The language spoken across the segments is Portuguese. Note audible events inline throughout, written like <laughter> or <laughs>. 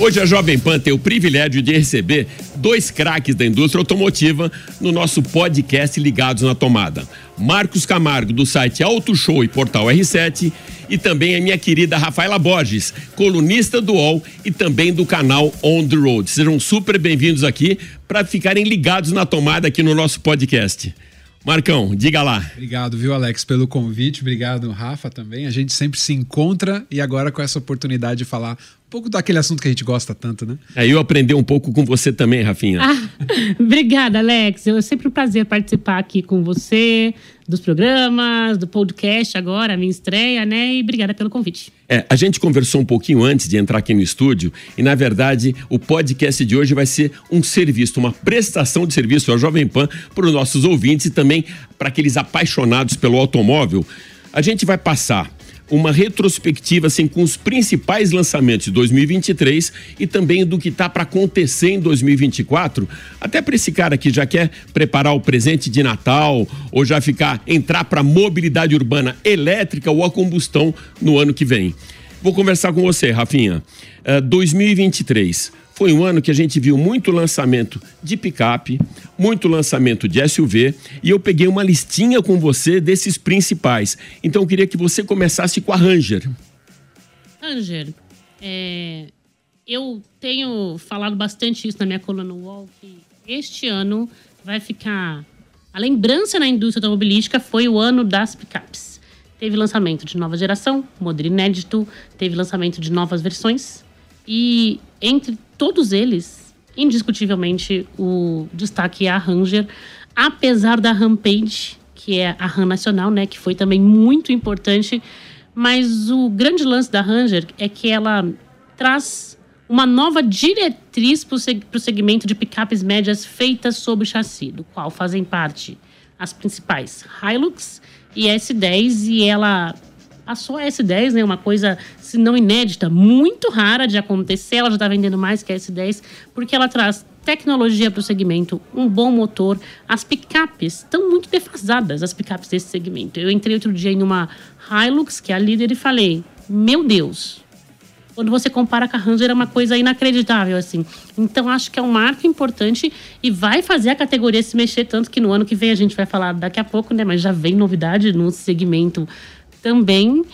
Hoje a Jovem Pan tem o privilégio de receber dois craques da indústria automotiva no nosso podcast Ligados na Tomada. Marcos Camargo, do site Auto Show e Portal R7, e também a minha querida Rafaela Borges, colunista do UOL e também do canal On The Road. Sejam super bem-vindos aqui para ficarem ligados na tomada aqui no nosso podcast. Marcão, diga lá. Obrigado, viu, Alex, pelo convite. Obrigado, Rafa, também. A gente sempre se encontra e agora com essa oportunidade de falar pouco daquele assunto que a gente gosta tanto, né? É, eu aprendi um pouco com você também, Rafinha. Ah, <laughs> obrigada, Alex. É sempre um prazer participar aqui com você, dos programas, do podcast agora, a minha estreia, né? E obrigada pelo convite. É, a gente conversou um pouquinho antes de entrar aqui no estúdio e, na verdade, o podcast de hoje vai ser um serviço, uma prestação de serviço à Jovem Pan para os nossos ouvintes e também para aqueles apaixonados pelo automóvel. A gente vai passar uma retrospectiva assim, com os principais lançamentos de 2023 e também do que está para acontecer em 2024. Até para esse cara que já quer preparar o presente de Natal ou já ficar entrar para mobilidade urbana elétrica ou a combustão no ano que vem. Vou conversar com você, Rafinha. Uh, 2023 foi um ano que a gente viu muito lançamento de picape, muito lançamento de SUV, e eu peguei uma listinha com você desses principais. Então eu queria que você começasse com a Ranger. Ranger, é, eu tenho falado bastante isso na minha coluna UOL, que este ano vai ficar. A lembrança na indústria automobilística foi o ano das picapes. Teve lançamento de nova geração, modelo inédito, teve lançamento de novas versões. E entre todos eles, indiscutivelmente, o destaque é a Ranger, apesar da Rampage, que é a RAM nacional, né, que foi também muito importante. Mas o grande lance da Ranger é que ela traz uma nova diretriz para o segmento de picapes médias feitas sob chassi, do qual fazem parte as principais Hilux e S10, e ela a S10, né, uma coisa, se não inédita, muito rara de acontecer, ela já está vendendo mais que a S10, porque ela traz tecnologia para o segmento, um bom motor. As picapes estão muito defasadas, as picapes desse segmento. Eu entrei outro dia em uma Hilux, que é a líder, e falei: Meu Deus, quando você compara com a Ranger é uma coisa inacreditável assim. Então acho que é um marco importante e vai fazer a categoria se mexer tanto que no ano que vem a gente vai falar daqui a pouco, né, mas já vem novidade no segmento também.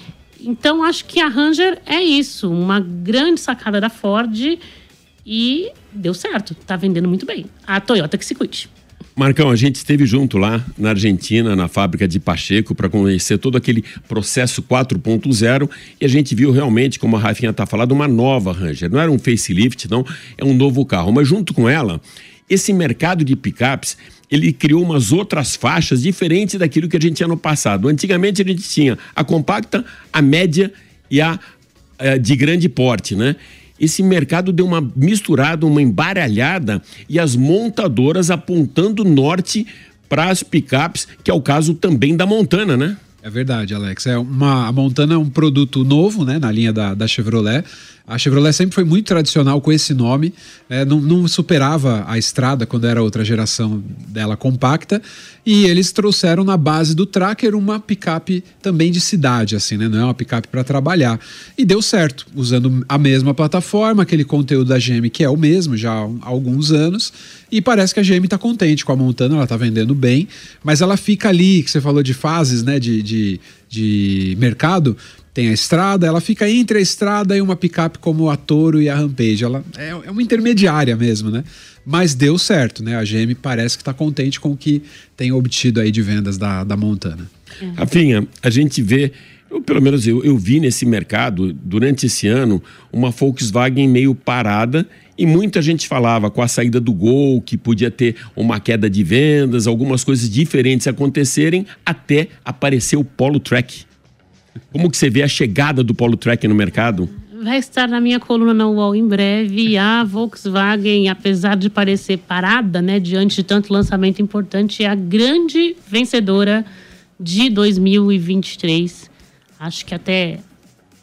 Então acho que a Ranger é isso, uma grande sacada da Ford e deu certo, tá vendendo muito bem. A Toyota que se cuide. Marcão, a gente esteve junto lá na Argentina, na fábrica de Pacheco, para conhecer todo aquele processo 4.0 e a gente viu realmente, como a Rafinha está falando, uma nova Ranger. Não era um facelift, não, é um novo carro. Mas junto com ela, esse mercado de picapes, ele criou umas outras faixas diferentes daquilo que a gente tinha no passado. Antigamente a gente tinha a compacta, a média e a, eh, de grande porte, né? esse mercado deu uma misturada, uma embaralhada e as montadoras apontando norte para as picapes, que é o caso também da Montana, né? É verdade, Alex. É uma, a Montana é um produto novo né, na linha da, da Chevrolet. A Chevrolet sempre foi muito tradicional com esse nome, né, não, não, superava a estrada quando era outra geração dela compacta, e eles trouxeram na base do Tracker uma picape também de cidade, assim, né, não é uma picape para trabalhar. E deu certo, usando a mesma plataforma, aquele conteúdo da GM que é o mesmo já há alguns anos, E parece que a GM está contente com a Montana, ela está vendendo bem, mas ela fica ali, que você falou de fases né, de, de, de mercado, tem a estrada, ela fica entre a estrada e uma picape como a Toro e a Rampage. Ela é, é uma intermediária mesmo, né? Mas deu certo, né? A GM parece que está contente com o que tem obtido aí de vendas da, da Montana. Rafinha, a gente vê, eu, pelo menos eu, eu vi nesse mercado, durante esse ano, uma Volkswagen meio parada e muita gente falava com a saída do Gol que podia ter uma queda de vendas, algumas coisas diferentes acontecerem, até aparecer o Polo Track. Como que você vê a chegada do Polo Track no mercado? Vai estar na minha coluna na UOL em breve. A Volkswagen, apesar de parecer parada, né, diante de tanto lançamento importante, é a grande vencedora de 2023. Acho que até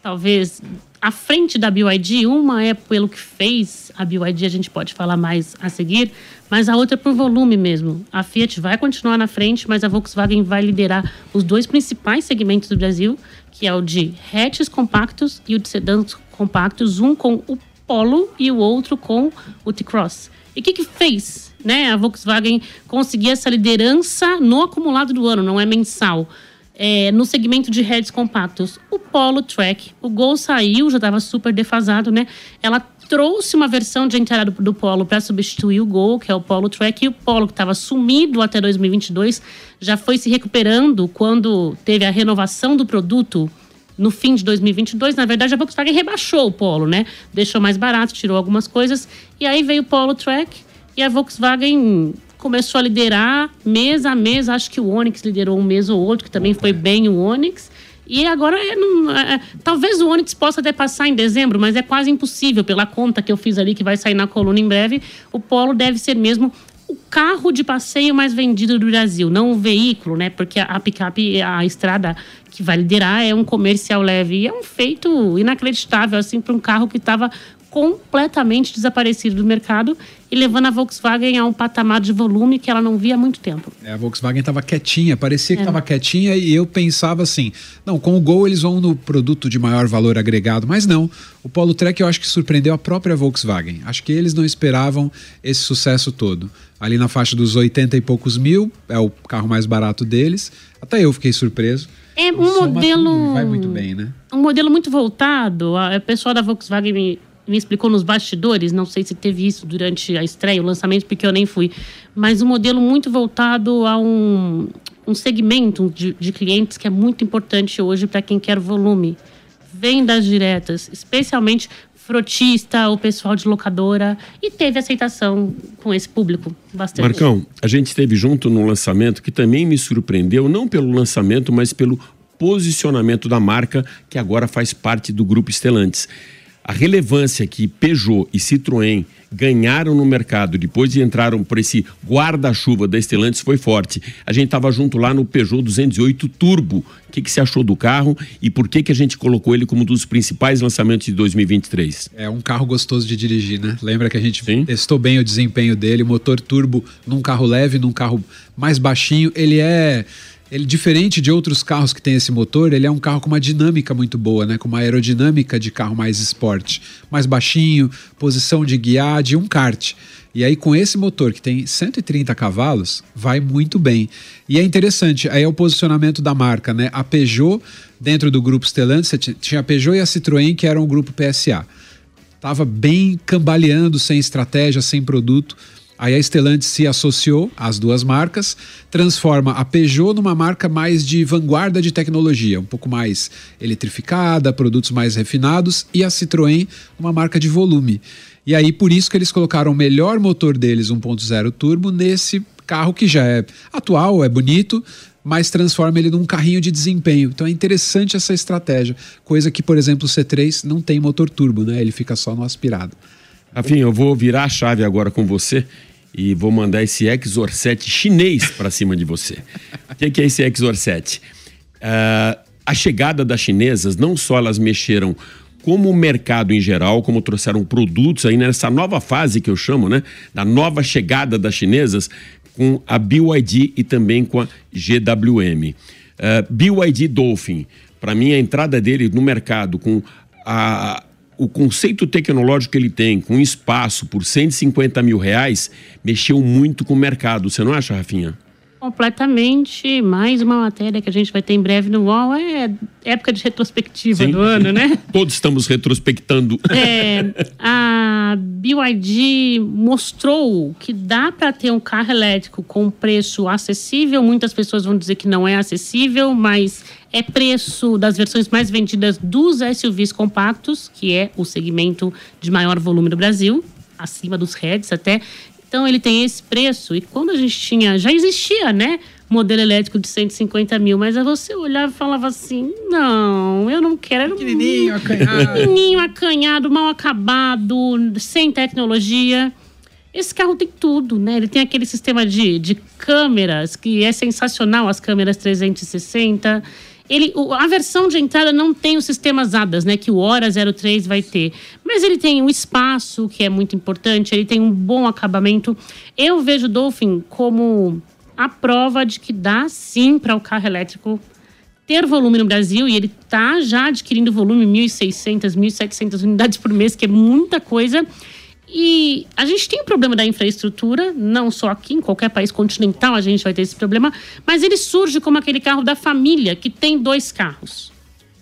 talvez à frente da BYD, uma é pelo que fez a BYD, a gente pode falar mais a seguir, mas a outra é por volume mesmo. A Fiat vai continuar na frente, mas a Volkswagen vai liderar os dois principais segmentos do Brasil, que é o de hatches compactos e o de sedãs compactos, um com o Polo e o outro com o T-Cross. E o que, que fez né, a Volkswagen conseguir essa liderança no acumulado do ano, não é mensal? É, no segmento de heads compactos, o Polo Track, o Gol saiu, já estava super defasado, né? Ela trouxe uma versão de entrada do, Polo para substituir o Gol, que é o Polo Track, e o Polo que estava sumido até 2022 já foi se recuperando quando teve a renovação do produto no fim de 2022, na verdade, a Volkswagen rebaixou o Polo, né? Deixou mais barato, tirou algumas coisas. E aí veio o Polo Track e a Volkswagen começou a liderar mês a mês. Acho que o Onix liderou um mês ou outro, que também foi bem o Onix. E agora, é, não, é, talvez o Onix possa até passar em dezembro, mas é quase impossível, pela conta que eu fiz ali, que vai sair na coluna em breve. O Polo deve ser mesmo o carro de passeio mais vendido do Brasil, não o veículo, né? Porque a, a picape, a estrada que vai liderar é um comercial leve. E é um feito inacreditável, assim, para um carro que estava completamente desaparecido do mercado e levando a Volkswagen a um patamar de volume que ela não via há muito tempo. É, a Volkswagen estava quietinha, parecia que É. estava quietinha e eu pensava assim, não, com o Gol eles vão no produto de maior valor agregado, mas não. O Polo Trek eu acho que surpreendeu a própria Volkswagen. Acho que eles não esperavam esse sucesso todo. Ali na faixa dos 80 e poucos mil, é o carro mais barato deles. Até eu fiquei surpreso. É um modelo. vai muito bem, né? um modelo muito voltado. A a pessoa da Volkswagen me, explicou nos bastidores, não sei se teve isso durante a estreia, o lançamento, porque eu nem fui, mas um modelo muito voltado a um, um segmento de, de clientes que é muito importante hoje para quem quer volume. Vendas diretas, especialmente frotista, o pessoal de locadora, e teve aceitação com esse público bastante. Marcão, a gente esteve junto no lançamento que também me surpreendeu, não pelo lançamento, mas pelo posicionamento da marca, que agora faz parte do grupo Stellantis. A relevância que Peugeot e Citroën ganharam no mercado depois de entraram por esse guarda-chuva da Stellantis foi forte. A gente estava junto lá no Peugeot 208 Turbo. O que, que você achou do carro e por que, que a gente colocou ele como um dos principais lançamentos de 2023? É um carro gostoso de dirigir, né? Lembra que a gente testou bem o desempenho dele, motor turbo num carro leve, num carro mais baixinho. Ele é ele diferente de outros carros que tem esse motor, ele é um carro com uma dinâmica muito boa, né? Com uma aerodinâmica de carro mais esporte, mais baixinho, posição de guiar de um kart. E aí com esse motor que tem 130 cavalos, vai muito bem. E é interessante, aí é o posicionamento da marca, né? A Peugeot dentro do grupo Stellantis, você tinha- a Peugeot e a Citroën que eram o grupo PSA estava bem cambaleando, sem estratégia, sem produto. Aí a Stellantis se associou às duas marcas, transforma a Peugeot numa marca mais de vanguarda de tecnologia, um pouco mais eletrificada, produtos mais refinados, e a Citroën uma marca de volume. E aí por isso que eles colocaram o melhor motor deles, 1.0 turbo, nesse carro que já é atual, é bonito, mas transforma ele num carrinho de desempenho. Então é interessante essa estratégia, coisa que, por exemplo, o C3 não tem motor turbo, né? Ele fica só no aspirado. Afim, eu vou virar a chave agora com você e vou mandar esse Exor 7 chinês para cima de você. O que, que é esse Exor 7? Ah, a chegada das chinesas, não só elas mexeram como o mercado em geral, como trouxeram produtos aí nessa nova fase que eu chamo, né? Da nova chegada das chinesas com a BYD e também com a GWM. Ah, BYD Dolphin, para mim a entrada dele no mercado com a, o conceito tecnológico que ele tem, com espaço por 150 mil reais, mexeu muito com o mercado. Você não acha, Rafinha? Completamente. Mais uma matéria que a gente vai ter em breve no UOL. É época de retrospectiva Sim. do ano, né? <laughs> Todos estamos retrospectando. É, <laughs> a BYD mostrou que dá para ter um carro elétrico com preço acessível. Muitas pessoas vão dizer que não é acessível, mas é preço das versões mais vendidas dos SUVs compactos, que é o segmento de maior volume do Brasil, acima dos heads até. Então ele tem esse preço. E quando a gente tinha, já existia, né? Modelo elétrico de 150 mil, mas aí você olhava e falava assim: não, eu não quero. Era um Pequenininho, acanhado. pequenininho, acanhado, mal acabado, sem tecnologia. Esse carro tem tudo, né? Ele tem aquele sistema de, de câmeras que é sensacional, as câmeras 360. Ele, a versão de entrada não tem os sistemas ADAS, né? Que o Hora 03 vai ter. Mas ele tem o espaço, que é muito importante. Ele tem um bom acabamento. Eu vejo o Dolphin como a prova de que dá sim para o carro elétrico ter volume no Brasil e ele está já adquirindo volume 1.600, 1.700 unidades por mês, que é muita coisa. E a gente tem o problema da infraestrutura, não só aqui, em qualquer país continental a gente vai ter esse problema, mas ele surge como aquele carro da família que tem dois carros.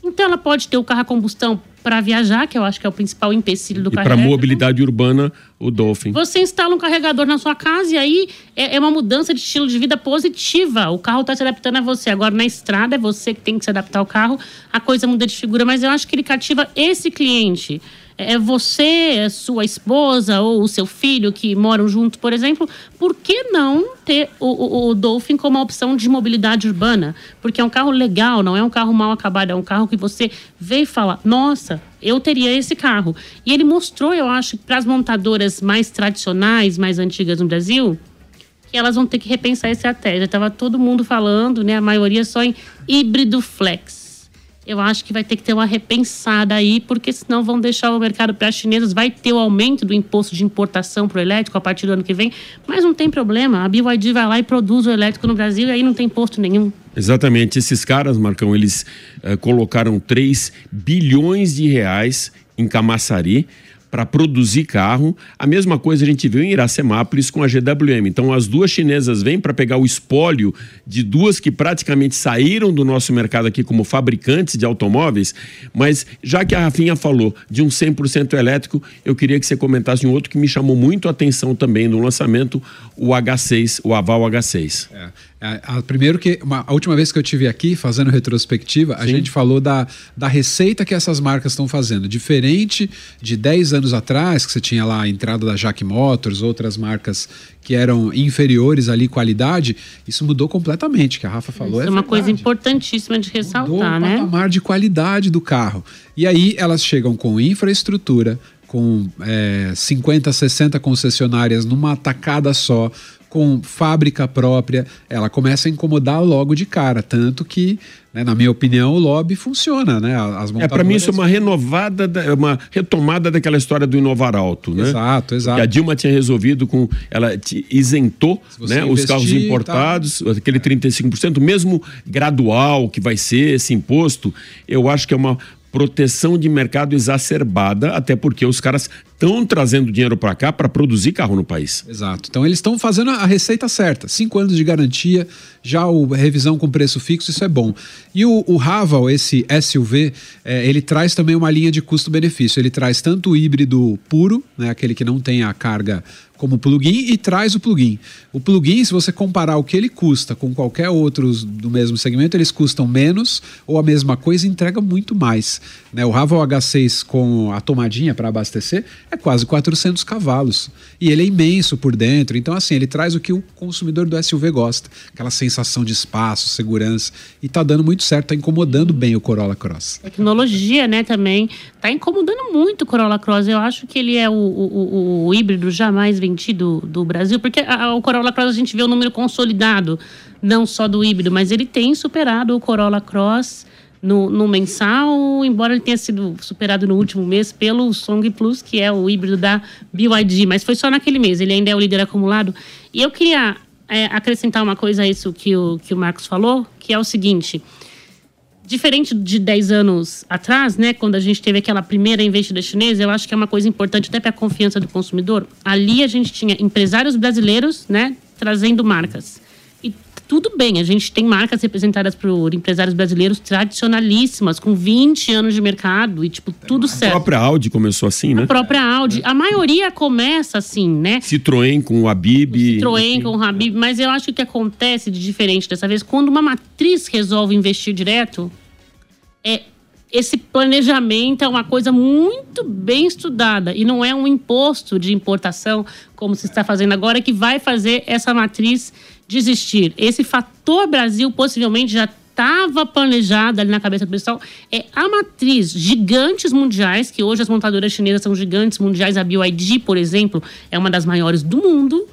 Então ela pode ter o carro a combustão para viajar, que eu acho que é o principal empecilho do E carro para mobilidade urbana, o Dolphin. Você instala um carregador na sua casa e aí é, é uma mudança de estilo de vida positiva. O carro está se adaptando a você. Agora, na estrada, é você que tem que se adaptar ao carro. A coisa muda de figura, mas eu acho que ele cativa esse cliente. É você, é sua esposa ou o seu filho que moram juntos, por exemplo. Por que não ter o, o, o Dolphin como uma opção de mobilidade urbana? Porque é um carro legal, não é um carro mal acabado. É um carro que você vê e fala, nossa, eu teria esse carro. E ele mostrou, eu acho, para as montadoras mais tradicionais, mais antigas no Brasil, que elas vão ter que repensar esse até. Já estava todo mundo falando, né? A maioria só em híbrido flex. Eu acho que vai ter que ter uma repensada aí, porque senão vão deixar o mercado para as chinesas. Vai ter o aumento do imposto de importação para o elétrico a partir do ano que vem, mas não tem problema. A BYD vai lá e produz o elétrico no Brasil e aí não tem imposto nenhum. Exatamente. Esses caras, Marcão, eles eh, colocaram 3 bilhões de reais em Camaçari para produzir carro. A mesma coisa a gente viu em Iracemápolis com a GWM. Então, as duas chinesas vêm para pegar o espólio de duas que praticamente saíram do nosso mercado aqui como fabricantes de automóveis. Mas, já que a Rafinha falou de um 100% elétrico, eu queria que você comentasse um outro que me chamou muito a atenção também no lançamento, o H6, o Aval H6. É. A, a- primeiro que uma- a última vez que eu tive aqui fazendo retrospectiva, a gente falou da, da receita que essas marcas estão fazendo. Diferente de 10 anos atrás, que você tinha lá a entrada da Jack Motors, outras marcas que eram inferiores ali qualidade, isso mudou completamente, que a Rafa falou. Isso é uma coisa importantíssima de ressaltar, mudou o né? patamar de qualidade do carro. E aí elas chegam com infraestrutura, com é, 50, 60 concessionárias numa tacada só, com fábrica própria, ela começa a incomodar logo de cara. Tanto que, né, na minha opinião, o lobby funciona, né? As É, para mim isso é uma renovada, da- uma retomada daquela história do inovar alto, né? Exato, exato. Que a Dilma tinha resolvido com, ela isentou, né, os carros importados, aquele 35%, mesmo gradual que vai ser esse imposto, eu acho que é uma proteção de mercado exacerbada, até porque os caras estão trazendo dinheiro para cá para produzir carro no país. Exato. Então eles estão fazendo a receita certa. Cinco anos de garantia, já o revisão com preço fixo, isso é bom. E o, o Raval, esse SUV, é, ele traz também uma linha de custo-benefício. Ele traz tanto o híbrido puro, né, aquele que não tem a carga como plugin, e traz o plugin. O plugin, se você comparar o que ele custa com qualquer outro do mesmo segmento, eles custam menos ou a mesma coisa e entrega muito mais. Né? O Raval H6 com a tomadinha para abastecer é quase 400 cavalos. E ele é imenso por dentro. Então, assim, ele traz o que o consumidor do SUV gosta. Aquela sensação de espaço, segurança. E tá dando muito certo, tá incomodando bem o Corolla Cross. Tecnologia, né, também. Tá incomodando muito o Corolla Cross. Eu acho que ele é o, o, o- o híbrido jamais vendido do Brasil, porque a- a- o Corolla Cross a gente vê o número consolidado, não só do híbrido, mas ele tem superado o Corolla Cross no, no mensal, embora ele tenha sido superado no último mês pelo Song Plus, que é o híbrido da BYD, mas foi só naquele mês, ele ainda é o líder acumulado. E eu queria é, acrescentar uma coisa a isso que o, que o Marcos falou, que é o seguinte diferente de 10 anos atrás, né, quando a gente teve aquela primeira investida chinesa, eu acho que é uma coisa importante até para a confiança do consumidor. Ali a gente tinha empresários brasileiros, né, trazendo marcas. Tudo bem, a gente tem marcas representadas por empresários brasileiros tradicionalíssimas, com 20 anos de mercado e tipo tudo certo. A própria Audi começou assim, né? A própria Audi, a maioria começa assim, né? Citroën com o Habib. Citroën com o Habib, mas eu acho que o que acontece de diferente dessa vez, quando uma matriz resolve investir direto, é esse planejamento é uma coisa muito bem estudada e não é um imposto de importação, como se está fazendo agora, que vai fazer essa matriz desistir. Esse fator Brasil possivelmente já estava planejado ali na cabeça do pessoal. É a matriz, gigantes mundiais, que hoje as montadoras chinesas são gigantes mundiais. A BYD, por exemplo, é uma das maiores do mundo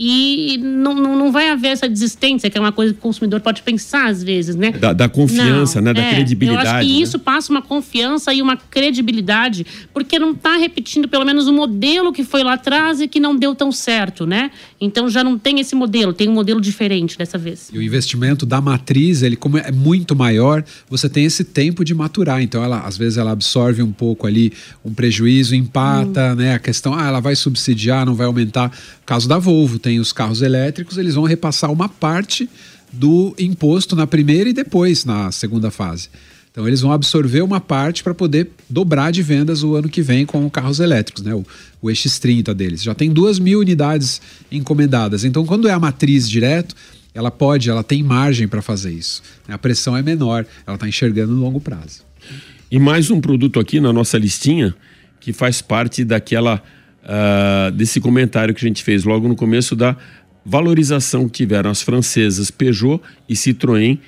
e não, não, não vai haver essa desistência, que é uma coisa que o consumidor pode pensar às vezes, né? Da, da confiança, Não, né? Da é, credibilidade. Eu acho que né? isso passa uma confiança e uma credibilidade, porque não está repetindo pelo menos o modelo que foi lá atrás e que não deu tão certo, né? Então já não tem esse modelo, tem um modelo diferente dessa vez. E o investimento da matriz, ele como é muito maior, você tem esse tempo de maturar. Então, ela, às vezes, ela absorve um pouco ali um prejuízo, empata, né? A questão, ah, ela vai subsidiar, não vai aumentar. Caso da Volvo, os carros elétricos, eles vão repassar uma parte do imposto na primeira e depois na segunda fase. Então eles vão absorver uma parte para poder dobrar de vendas o ano que vem com carros elétricos, né? O, o X30 deles. Já tem duas mil unidades encomendadas. Então, quando é a matriz direto, ela pode, ela tem margem para fazer isso. A pressão é menor, ela está enxergando no longo prazo. E mais um produto aqui na nossa listinha que faz parte daquela ah, desse comentário que a gente fez logo no começo da valorização que tiveram as francesas Peugeot e Citroën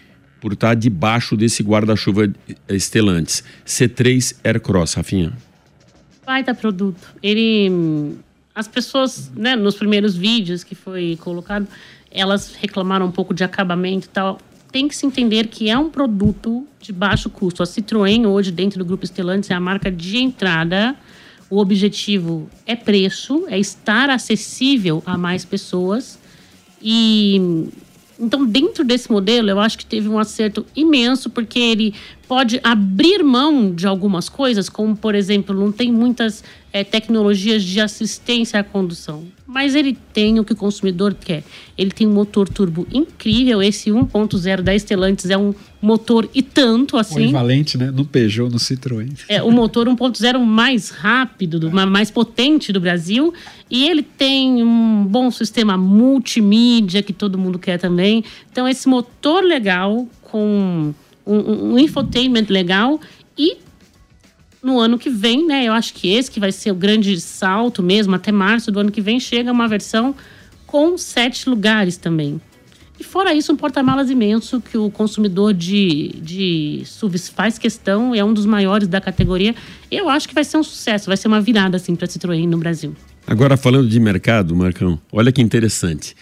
por estar debaixo desse guarda-chuva Stellantis. C3 Aircross, Rafinha. Baita produto. Ele. As pessoas, né, nos primeiros vídeos que foi colocado, elas reclamaram um pouco de acabamento e tal. Tem que se entender que é um produto de baixo custo. A Citroën, hoje, dentro do grupo Stellantis, é a marca de entrada. O objetivo é preço, é estar acessível a mais pessoas. E então, dentro desse modelo, eu acho que teve um acerto imenso, porque ele pode abrir mão de algumas coisas, como, por exemplo, não tem muitas eh, tecnologias de assistência à condução. Mas ele tem o que o consumidor quer. Ele tem um motor turbo incrível. Esse 1.0 da Stellantis é um motor e tanto assim. Polivalente, né? No Peugeot, no Citroën. É o motor 1.0 mais rápido, do- ma- mais potente do Brasil. E ele tem um bom sistema multimídia, que todo mundo quer também. Então, esse motor legal, com um, um- um infotainment legal. E no ano que vem, né? Eu acho que esse que vai ser o grande salto mesmo, até março do ano que vem, chega uma versão com sete lugares também. E fora isso, um porta-malas imenso que o consumidor de, de SUVs faz questão, é um dos maiores da categoria. Eu acho que vai ser um sucesso, vai ser uma virada assim para Citroën no Brasil. Agora, falando de mercado, Marcão, olha que interessante.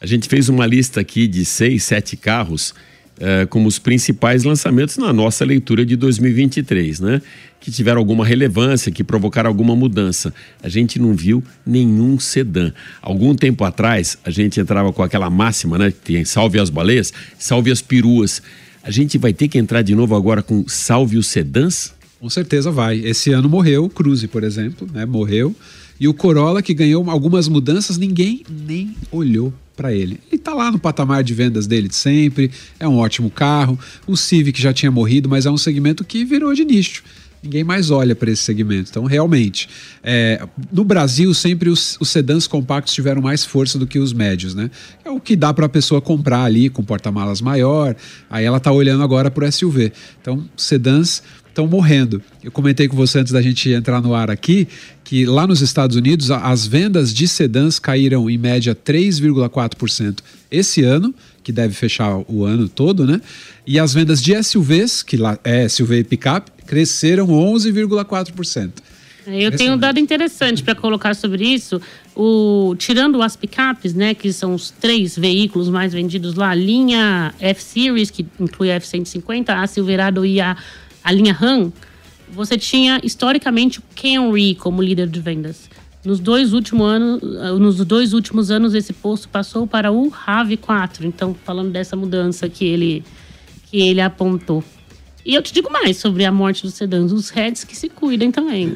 A gente fez uma lista aqui de seis, sete carros eh, como os principais lançamentos na nossa leitura de 2023, né? Que tiveram alguma relevância, que provocaram alguma mudança. A gente não viu nenhum sedã. Algum tempo atrás, a gente entrava com aquela máxima, né? Que tem salve as baleias, salve as peruas. A gente vai ter que entrar de novo agora com salve os sedãs? Com certeza vai. Esse ano morreu o Cruze, por exemplo, né? Morreu. E o Corolla, que ganhou algumas mudanças, ninguém nem olhou para ele. Ele tá lá no patamar de vendas dele de sempre, é um ótimo carro. O Civic já tinha morrido, mas é um segmento que virou de nicho. Ninguém mais olha para esse segmento. Então, realmente, é, no Brasil, sempre os, os sedãs compactos tiveram mais força do que os médios, né? É o que dá para a pessoa comprar ali com porta-malas maior. Aí ela tá olhando agora para o SUV. Então, sedãs estão morrendo. Eu comentei com você antes da gente entrar no ar aqui que lá nos Estados Unidos as vendas de sedãs caíram em média 3,4% esse ano, que deve fechar o ano todo, né? E as vendas de SUVs, que lá é SUV e picape, cresceram 11,4%. Eu tenho um dado interessante para colocar sobre isso. O, tirando as picapes, né, que são os três veículos mais vendidos lá, a linha F-Series, que inclui a F-150, a Silverado e a, a linha Ram, você tinha historicamente o Camry como líder de vendas. Nos dois, últimos anos, nos dois últimos anos, esse posto passou para o RAV4. Então, falando dessa mudança que ele, que ele apontou. E eu te digo mais sobre a morte dos sedãs, os heads que se cuidem também.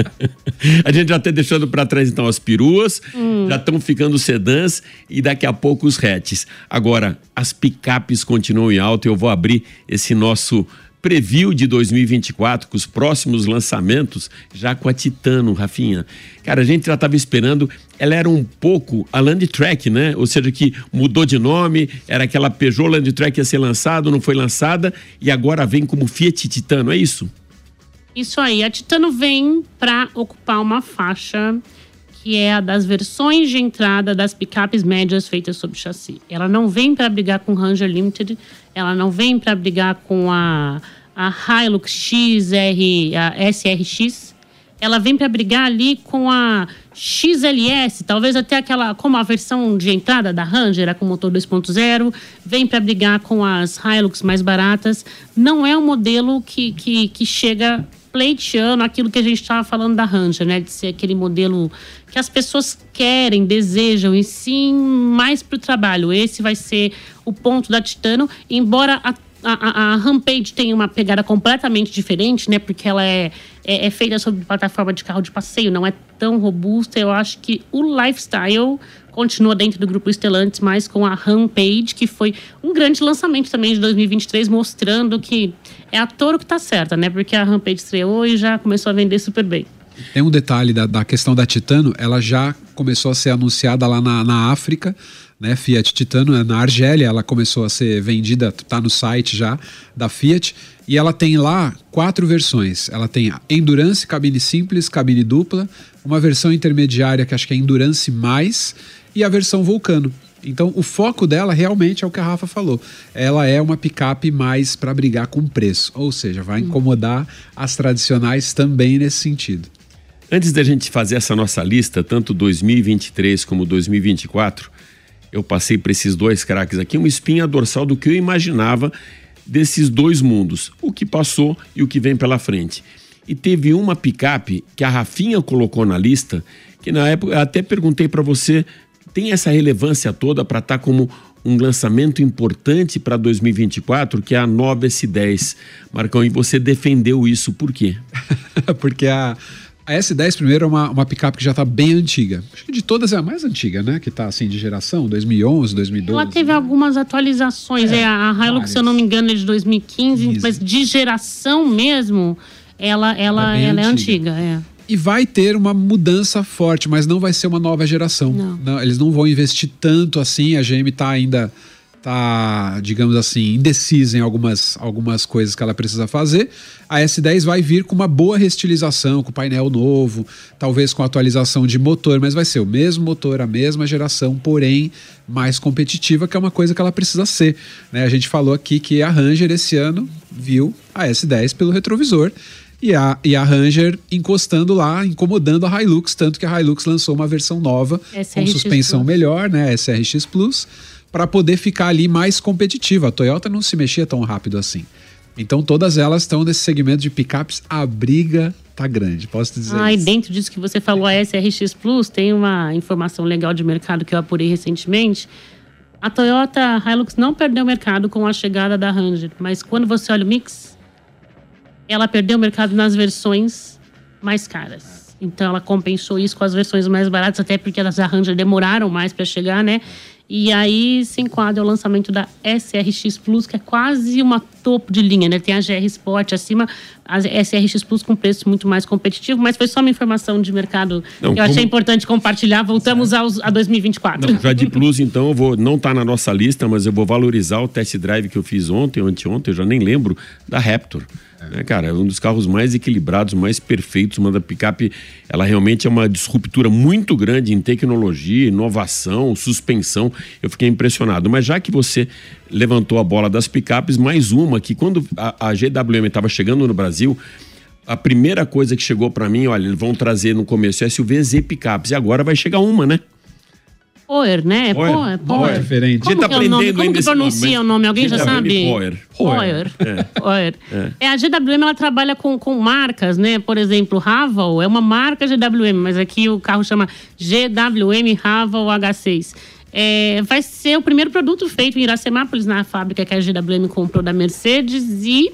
<laughs> a gente já está deixando para trás então as peruas, hum. já estão ficando sedãs e daqui a pouco os hatches. Agora, as picapes continuam em alta, eu vou abrir esse nosso preview de 2024, com os próximos lançamentos, já com a Titano, Rafinha. Cara, a gente já estava esperando, ela era um pouco a Landtrack, né? Ou seja, que mudou de nome, era aquela Peugeot Landtrack ia ser lançado, não foi lançada, e agora vem como Fiat Titano, é isso? Isso aí, a Titano vem para ocupar uma faixa que é a das versões de entrada das picapes médias feitas sob chassi. Ela não vem para brigar com Ranger Limited, ela não vem para brigar com a, a Hilux XR, a SRX. Ela vem para brigar ali com a XLS, talvez até aquela, como a versão de entrada da Ranger, com motor 2.0, vem para brigar com as Hilux mais baratas. Não é um modelo que, que, que chega pleiteando aquilo que a gente estava falando da Ranger, né? De ser aquele modelo que as pessoas querem, desejam, e sim mais para o trabalho. Esse vai ser o ponto da Titano, embora a a, a, a, Rampage tem uma pegada completamente diferente, né? Porque ela é, é, é, feita sobre plataforma de carro de passeio, não é tão robusta. Eu acho que o lifestyle continua dentro do grupo Stellantis, mas com a Rampage, que foi um grande lançamento também de 2023, mostrando que é a Toro que tá certa, né? Porque a Rampage estreou e já começou a vender super bem. Tem um detalhe da, da questão da Titano, ela já começou a ser anunciada lá na, na África, né? Fiat Titano, na Argélia, ela começou a ser vendida, tá no site já da Fiat, e ela tem lá quatro versões. Ela tem a Endurance, cabine simples, cabine dupla, uma versão intermediária que acho que é Endurance mais e a versão Vulcano. Então, o foco dela realmente é o que a Rafa falou. Ela é uma picape mais para brigar com preço, ou seja, vai incomodar as tradicionais também nesse sentido. Antes da gente fazer essa nossa lista, tanto 2023 como 2024, eu passei para esses dois craques aqui uma espinha dorsal do que eu imaginava desses dois mundos, o que passou e o que vem pela frente. E teve uma picape que a Rafinha colocou na lista, que na época eu até perguntei para você, tem essa relevância toda para estar tá como um lançamento importante para 2024, que é a nova S10. Marcão, e você defendeu isso por quê? <laughs> Porque a a S10 primeiro é uma, uma picape que já está bem antiga. Acho que de todas é a mais antiga, né? Que está assim de geração, 2011, 2012. Ela teve né? algumas atualizações. É, é a Hilux, se eu não me engano, é de 2015, Isso. mas de geração mesmo, ela, ela, é, ela antiga. é antiga. É. E vai ter uma mudança forte, mas não vai ser uma nova geração. Não. Não, eles não vão investir tanto assim. A GM está ainda tá, digamos assim, indecisa em algumas, algumas coisas que ela precisa fazer. A S10 vai vir com uma boa restilização, com painel novo, talvez com atualização de motor, mas vai ser o mesmo motor, a mesma geração, porém mais competitiva, que é uma coisa que ela precisa ser. Né? A gente falou aqui que a Ranger esse ano viu a S10 pelo retrovisor. E a, e a Ranger encostando lá, incomodando a Hilux, tanto que a Hilux lançou uma versão nova SRX com suspensão Plus. melhor, né? SRX Plus para poder ficar ali mais competitiva. A Toyota não se mexia tão rápido assim. Então todas elas estão nesse segmento de picapes. A briga tá grande, posso te dizer. Ah, isso. e dentro disso que você falou, a SRX Plus, tem uma informação legal de mercado que eu apurei recentemente. A Toyota Hilux não perdeu o mercado com a chegada da Ranger, mas quando você olha o mix, ela perdeu o mercado nas versões mais caras. Então ela compensou isso com as versões mais baratas, até porque as Ranger demoraram mais para chegar, né? E aí se enquadra o lançamento da SRX Plus, que é quase uma topo de linha, né? Tem a GR Sport acima, a SRX Plus com preço muito mais competitivo, mas foi só uma informação de mercado não, que eu como... achei importante compartilhar. Voltamos aos, a 2024. Não, já de Plus, então, eu vou, não está na nossa lista, mas eu vou valorizar o test drive que eu fiz ontem ou anteontem, eu já nem lembro, da Raptor. É. cara, é um dos carros mais equilibrados, mais perfeitos. Uma da picape, ela realmente é uma disruptura muito grande em tecnologia, inovação, suspensão. Eu fiquei impressionado. Mas já que você levantou a bola das picapes, mais uma que quando a, a GWM estava chegando no Brasil, a primeira coisa que chegou para mim, olha, eles vão trazer no começo SUV Z picapes e agora vai chegar uma, né? Poer, né? Poer. Poer. Poer. diferente. Como, tá que, é o nome? Como que pronuncia nome, o nome? Alguém já sabe? Poer. Poer. É. Poer. É. é. A GWM ela trabalha com, com marcas, né? Por exemplo, Haval é uma marca GWM, mas aqui o carro chama GWM Haval H6. É, vai ser o primeiro produto feito em Iracemápolis, na fábrica que a GWM comprou da Mercedes e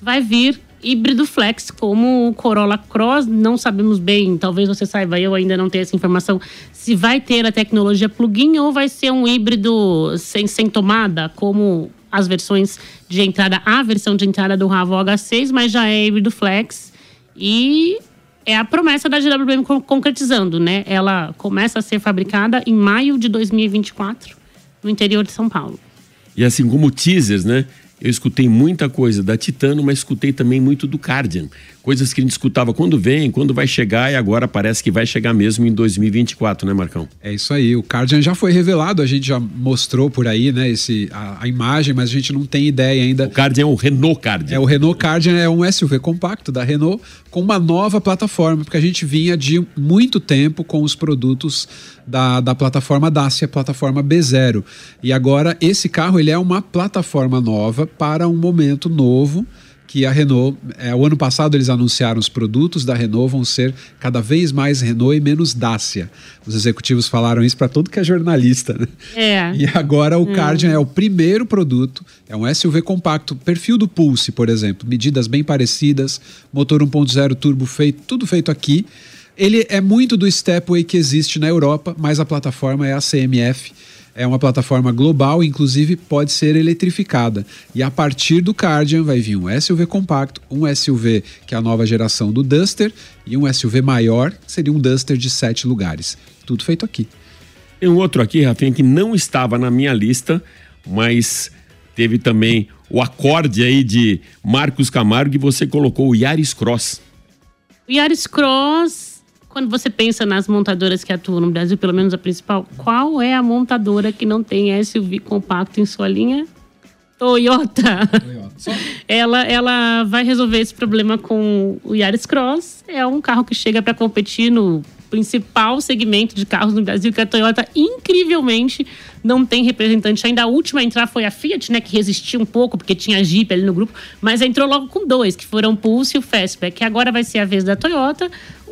vai vir híbrido flex, como o Corolla Cross. Não sabemos bem, talvez você saiba, eu ainda não tenho essa informação, se vai ter a tecnologia plug-in ou vai ser um híbrido sem, sem tomada, como as versões de entrada, a versão de entrada do Ravo H6, mas já é híbrido flex. E é a promessa da GWM concretizando, né? Ela começa a ser fabricada em maio de 2024 no interior de São Paulo. E assim como teasers, né? Eu escutei muita coisa da Titano, mas escutei também muito do Cardian. Coisas que a gente escutava quando vem, quando vai chegar, e agora parece que vai chegar mesmo em 2024, né, Marcão? É isso aí. O Cardian já foi revelado, a gente já mostrou por aí, né, esse, a, a imagem, mas a gente não tem ideia ainda. O Cardian é o Renault Cardian. É, o Renault Cardian é um SUV compacto da Renault com uma nova plataforma, porque a gente vinha de muito tempo com os produtos da, da plataforma Dacia, plataforma B0. E agora esse carro ele é uma plataforma nova para um momento novo que a Renault, é, o ano passado eles anunciaram os produtos da Renault vão ser cada vez mais Renault e menos Dacia. Os executivos falaram isso para todo que é jornalista, né? É. E agora o Cardian é o primeiro produto, é um SUV compacto, perfil do Pulse, por exemplo, medidas bem parecidas, motor 1.0 turbo feito, tudo feito aqui. Ele é muito do Stepway que existe na Europa, mas a plataforma é a CMF é uma plataforma global, inclusive pode ser eletrificada. E a partir do Cardian vai vir um SUV compacto, um SUV que é a nova geração do Duster e um SUV maior, que seria um Duster de sete lugares. Tudo feito aqui. Tem um outro aqui, Rafinha, que não estava na minha lista, mas teve também o acorde aí de Marcos Camargo e você colocou o Yaris Cross. O Yaris Cross quando você pensa nas montadoras que atuam no Brasil, pelo menos a principal, qual é a montadora que não tem SUV compacto em sua linha? Toyota. Toyota. <laughs> ela, ela vai resolver esse problema com o Yaris Cross. É um carro que chega para competir no principal segmento de carros no Brasil, que a Toyota, incrivelmente, não tem representante. Ainda a última a entrar foi a Fiat, né, que resistiu um pouco, porque tinha Jeep ali no grupo, mas entrou logo com dois, que foram o Pulse e o Fastback, que agora vai ser a vez da Toyota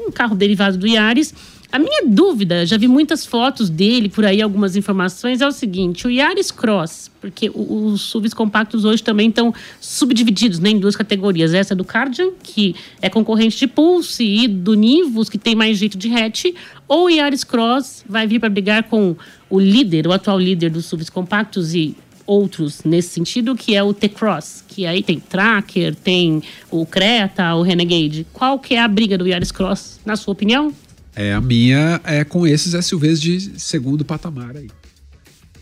um carro derivado do Yaris. A minha dúvida, já vi muitas fotos dele por aí, algumas informações, é o seguinte: o Yaris Cross, porque os SUVs compactos hoje também estão subdivididos né, em duas categorias. Essa é do Cardian, que é concorrente de Pulse, e do Nivus, que tem mais jeito de hatch, ou o Yaris Cross vai vir para brigar com o líder, o atual líder dos SUVs compactos e outros nesse sentido, que é o T-Cross, que aí tem Tracker, tem o Creta, o Renegade. Qual que é a briga do Yaris Cross, na sua opinião? É, a minha é com esses SUVs de segundo patamar aí.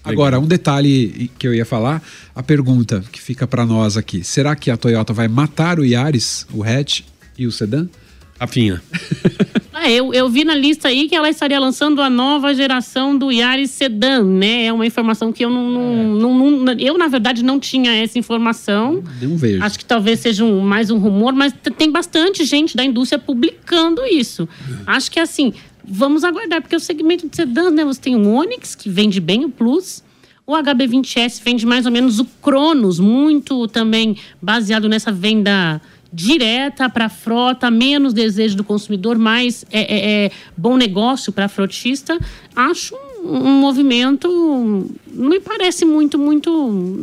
Agora, um detalhe que eu ia falar, a pergunta que fica para nós aqui: será que a Toyota vai matar o Yaris, o hatch e o sedã? Rafinha. <laughs> ah, eu, eu vi na lista aí que ela estaria lançando a nova geração do Yaris Sedan, né? É uma informação que eu não, não, não, não eu na verdade não tinha essa informação. Não vejo. Acho que talvez seja um, mais um rumor, mas tem bastante gente da indústria publicando isso. Acho que assim, vamos aguardar porque o segmento de sedãs, né? Você tem o Onix que vende bem o Plus. O HB20S vende mais ou menos o Cronos, muito também baseado nessa venda direta para a frota, menos desejo do consumidor, mais é, é, é bom negócio para a frotista. Acho um, um, movimento, não me parece muito, muito,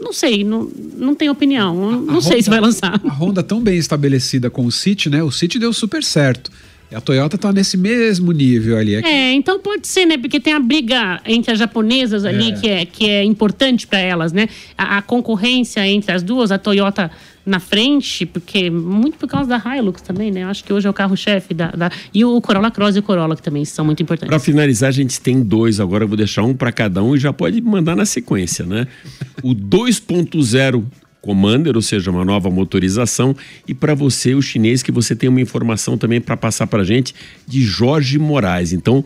não sei, não, não tenho opinião, não sei se vai lançar. A Honda tão bem estabelecida com o City, né? O City deu super certo. A Toyota está nesse mesmo nível ali. Aqui. É, então pode ser, né? Porque tem a briga entre as japonesas ali, é. que, é, que é importante para elas, né? A, a, concorrência entre as duas, a Toyota na frente, porque muito por causa da Hilux também, né? Eu acho que hoje é o carro-chefe da, da, E o Corolla Cross e o Corolla, que também são muito importantes. Para finalizar, a gente tem dois, agora eu vou deixar um para cada um e já pode mandar na sequência, né? o 2.0 Commander, ou seja, uma nova motorização, e para você, o chinês, que você tem uma informação também para passar para gente de Jorge Moraes. Então,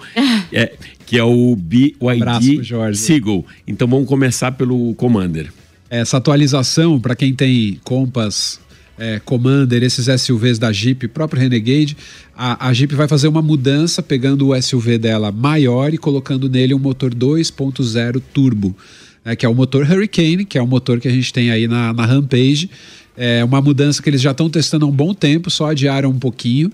é, que é o BYD Seagull. Então, vamos começar pelo Commander. Essa atualização, para quem tem Compass é, Commander, esses SUVs da Jeep, próprio Renegade, a, a, Jeep vai fazer uma mudança pegando o SUV dela maior e colocando nele um motor 2.0 turbo, né, que é o motor Hurricane, que é o motor que a gente tem aí na, na Rampage. É uma mudança que eles já estão testando há um bom tempo, só adiaram um pouquinho.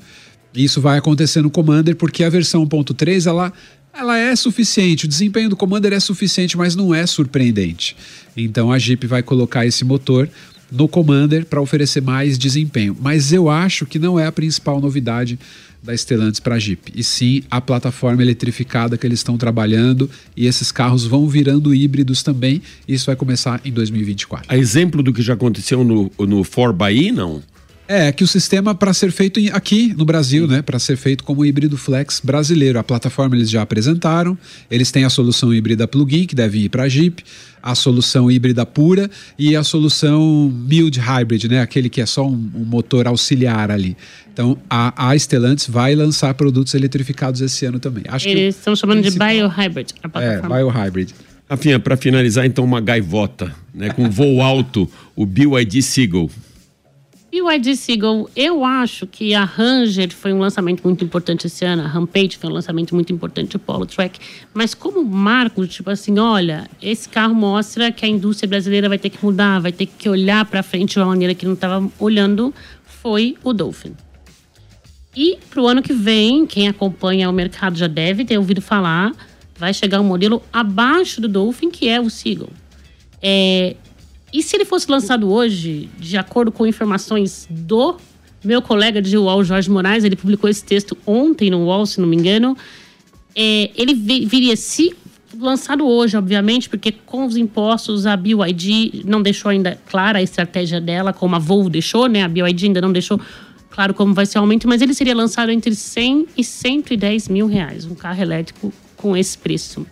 Isso vai acontecer no Commander porque a versão 1.3 ela ela é suficiente, o desempenho do Commander é suficiente, mas não é surpreendente. Então a Jeep vai colocar esse motor no Commander para oferecer mais desempenho. Mas eu acho que não é a principal novidade da Stellantis para a Jeep, e sim a plataforma eletrificada que eles estão trabalhando e esses carros vão virando híbridos também. Isso vai começar em 2024. A exemplo do que já aconteceu no, no Ford Bahia, não? É, que o sistema para ser feito aqui no Brasil, né, para ser feito como híbrido flex brasileiro. A plataforma eles já apresentaram, eles têm a solução híbrida plug-in que deve ir para a Jeep, a solução híbrida pura e a solução build hybrid, né, aquele que é só um, um motor auxiliar ali. Então, a, a Stellantis vai lançar produtos eletrificados esse ano também. Acho eles estão chamando principal... de biohybrid. A plataforma. É, biohybrid. Rafinha, para finalizar então uma gaivota, né, com voo alto, o BYD Seagull. E o Ed Seagull, eu acho que a Ranger foi um lançamento muito importante esse ano, a Rampage foi um lançamento muito importante, o Polo Track. Mas como marco, tipo assim, olha, esse carro mostra que a indústria brasileira vai ter que mudar, vai ter que olhar para frente de uma maneira que não estava olhando, foi o Dolphin. E para o ano que vem, quem acompanha o mercado já deve ter ouvido falar, vai chegar um modelo abaixo do Dolphin, que é o Seagull. É, e se ele fosse lançado hoje, de acordo com informações do meu colega de UOL, Jorge Moraes, ele publicou esse texto ontem no UOL, se não me engano, é, ele viria se lançado hoje, obviamente, porque com os impostos a BYD não deixou ainda clara a estratégia dela, como a Volvo deixou, né? A BYD ainda não deixou claro como vai ser o aumento, mas ele seria lançado entre 100 e 110 mil reais, um carro elétrico com esse preço.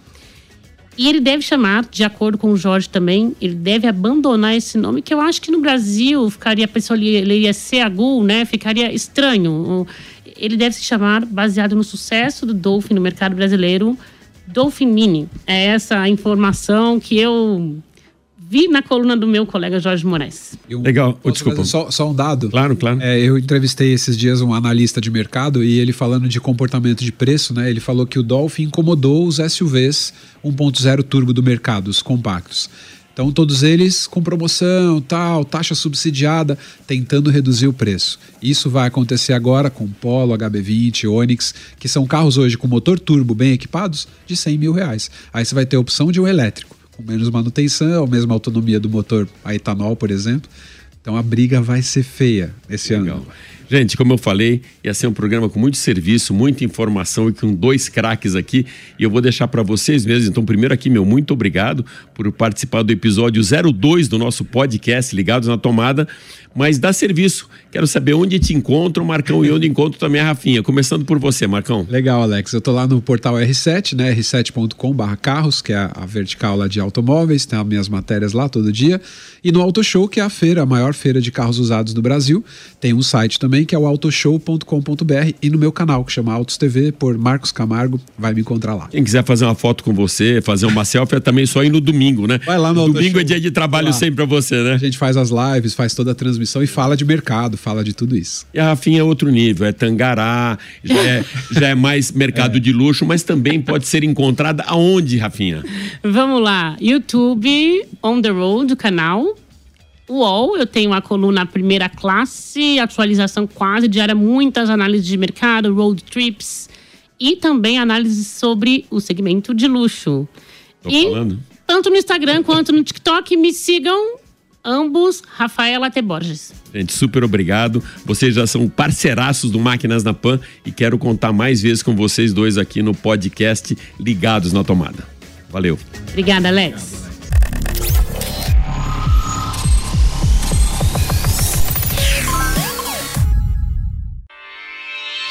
E ele deve chamar, de acordo com o Jorge também, ele deve abandonar esse nome, que eu acho que no Brasil ficaria, a pessoa leria Seagul, né? Ficaria estranho. Ele deve se chamar, baseado no sucesso do Dolphin no mercado brasileiro, Dolphin Mini. É essa informação que eu vi na coluna do meu colega Jorge Moraes. Eu, Legal, oh, desculpa. Só, só, um dado. Claro, claro. É, eu entrevistei esses dias um analista de mercado e ele falando de comportamento de preço, né? Ele falou que o Dolphin incomodou os SUVs 1.0 turbo do mercado, os compactos. Então todos eles com promoção, tal, taxa subsidiada, tentando reduzir o preço. Isso vai acontecer agora com Polo, HB20, Onix, que são carros hoje com motor turbo bem equipados de 100 mil reais. Aí você vai ter a opção de um elétrico com menos manutenção, mesma autonomia do motor a etanol, por exemplo. Então a briga vai ser feia esse Legal. ano. Gente, como eu falei, ia ser um programa com muito serviço, muita informação e com dois craques aqui. E eu vou deixar para vocês mesmos. Então, primeiro aqui, meu muito obrigado por participar do episódio 02 do nosso podcast Ligados na Tomada mas dá serviço. Quero saber onde te encontro, Marcão, e onde encontro também a Rafinha. Começando por você, Marcão. Legal, Alex. Eu tô lá no portal R7, né? r7.com.br carros, que é a vertical lá de automóveis, tem as minhas matérias lá todo dia. E no Auto Show, que é a feira, a maior feira de carros usados do Brasil. Tem um site também, que é o e no meu canal, que chama Autos TV, por Marcos Camargo, vai me encontrar lá. Quem quiser fazer uma foto com você, fazer uma selfie, é também só ir no domingo, né? Vai lá no Domingo Auto é dia de trabalho sempre pra você, né? A gente faz as lives, faz toda a transmissão e fala de mercado, fala de tudo isso. E a Rafinha é outro nível, é Tangará, já é, <laughs> já é mais mercado é. de luxo, mas também pode ser encontrada aonde, Rafinha? Vamos lá, YouTube, On The Road, o canal. UOL, eu tenho a coluna Primeira Classe, atualização quase diária, muitas análises de mercado, road trips e também análises sobre o segmento de luxo. Tô e falando. tanto no Instagram quanto no TikTok, me sigam ambos Rafaela T. Borges. Gente, super obrigado. Vocês já são parceiraços do Máquinas na Pan e quero contar mais vezes com vocês dois aqui no podcast Ligados na Tomada. Valeu. Obrigada, Alex.